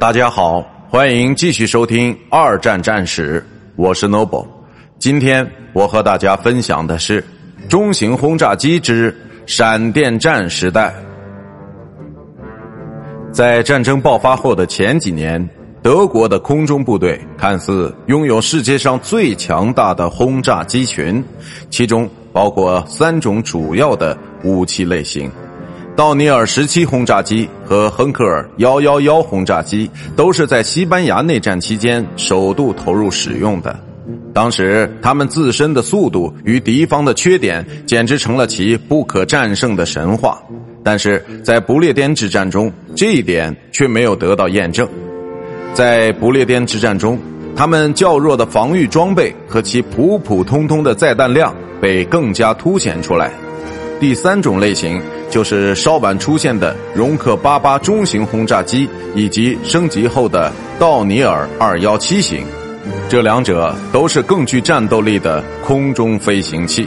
大家好，欢迎继续收听二战战史，我是 Noble。今天我和大家分享的是中型轰炸机之闪电战时代。在战争爆发后的前几年，德国的空中部队看似拥有世界上最强大的轰炸机群，其中包括三种主要的武器类型。道尼尔十七轰炸机和亨克尔幺幺幺轰炸机都是在西班牙内战期间首度投入使用的。当时，他们自身的速度与敌方的缺点，简直成了其不可战胜的神话。但是在不列颠之战中，这一点却没有得到验证。在不列颠之战中，他们较弱的防御装备和其普普通通的载弹量被更加凸显出来。第三种类型。就是稍晚出现的容克八八中型轰炸机，以及升级后的道尼尔二幺七型，这两者都是更具战斗力的空中飞行器。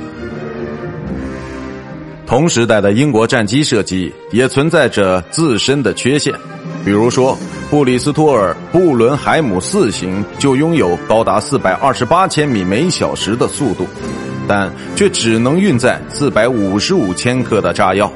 同时代的英国战机设计也存在着自身的缺陷，比如说布里斯托尔布伦海姆四型就拥有高达四百二十八千米每小时的速度。但却只能运载四百五十五千克的炸药。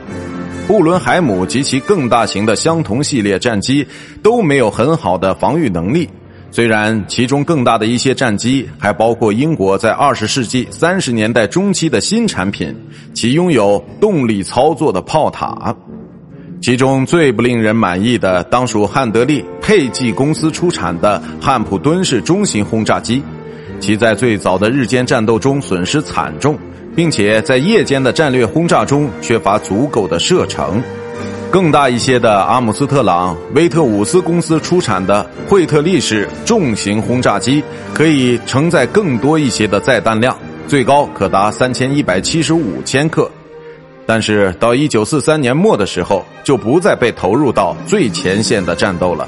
布伦海姆及其更大型的相同系列战机都没有很好的防御能力。虽然其中更大的一些战机还包括英国在二十世纪三十年代中期的新产品，其拥有动力操作的炮塔。其中最不令人满意的，当属汉德利佩济公司出产的汉普敦式中型轰炸机。其在最早的日间战斗中损失惨重，并且在夜间的战略轰炸中缺乏足够的射程。更大一些的阿姆斯特朗威特伍斯公司出产的惠特利式重型轰炸机，可以承载更多一些的载弹量，最高可达三千一百七十五千克。但是到一九四三年末的时候，就不再被投入到最前线的战斗了。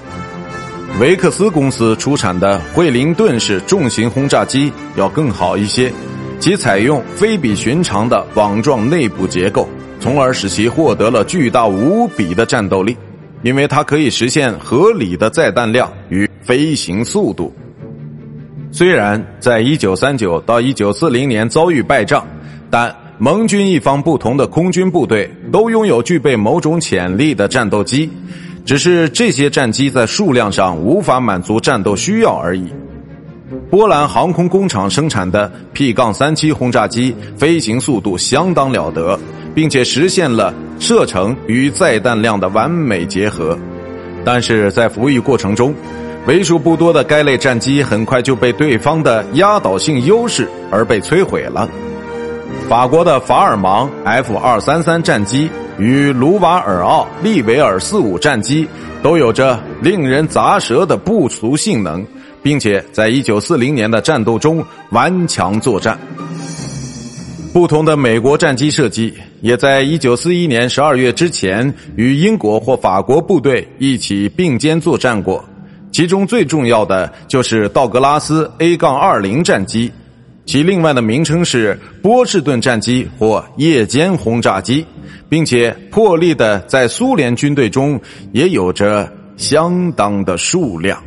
维克斯公司出产的惠灵顿式重型轰炸机要更好一些，其采用非比寻常的网状内部结构，从而使其获得了巨大无比的战斗力，因为它可以实现合理的载弹量与飞行速度。虽然在1939到1940年遭遇败仗，但盟军一方不同的空军部队都拥有具备某种潜力的战斗机。只是这些战机在数量上无法满足战斗需要而已。波兰航空工厂生产的 P- 杠三七轰炸机飞行速度相当了得，并且实现了射程与载弹量的完美结合。但是在服役过程中，为数不多的该类战机很快就被对方的压倒性优势而被摧毁了。法国的法尔芒 F 二三三战机。与卢瓦尔奥利维尔四五战机都有着令人咂舌的不俗性能，并且在一九四零年的战斗中顽强作战。不同的美国战机设计也在一九四一年十二月之前与英国或法国部队一起并肩作战过，其中最重要的就是道格拉斯 A- 杠二零战机，其另外的名称是波士顿战机或夜间轰炸机。并且破例的在苏联军队中也有着相当的数量。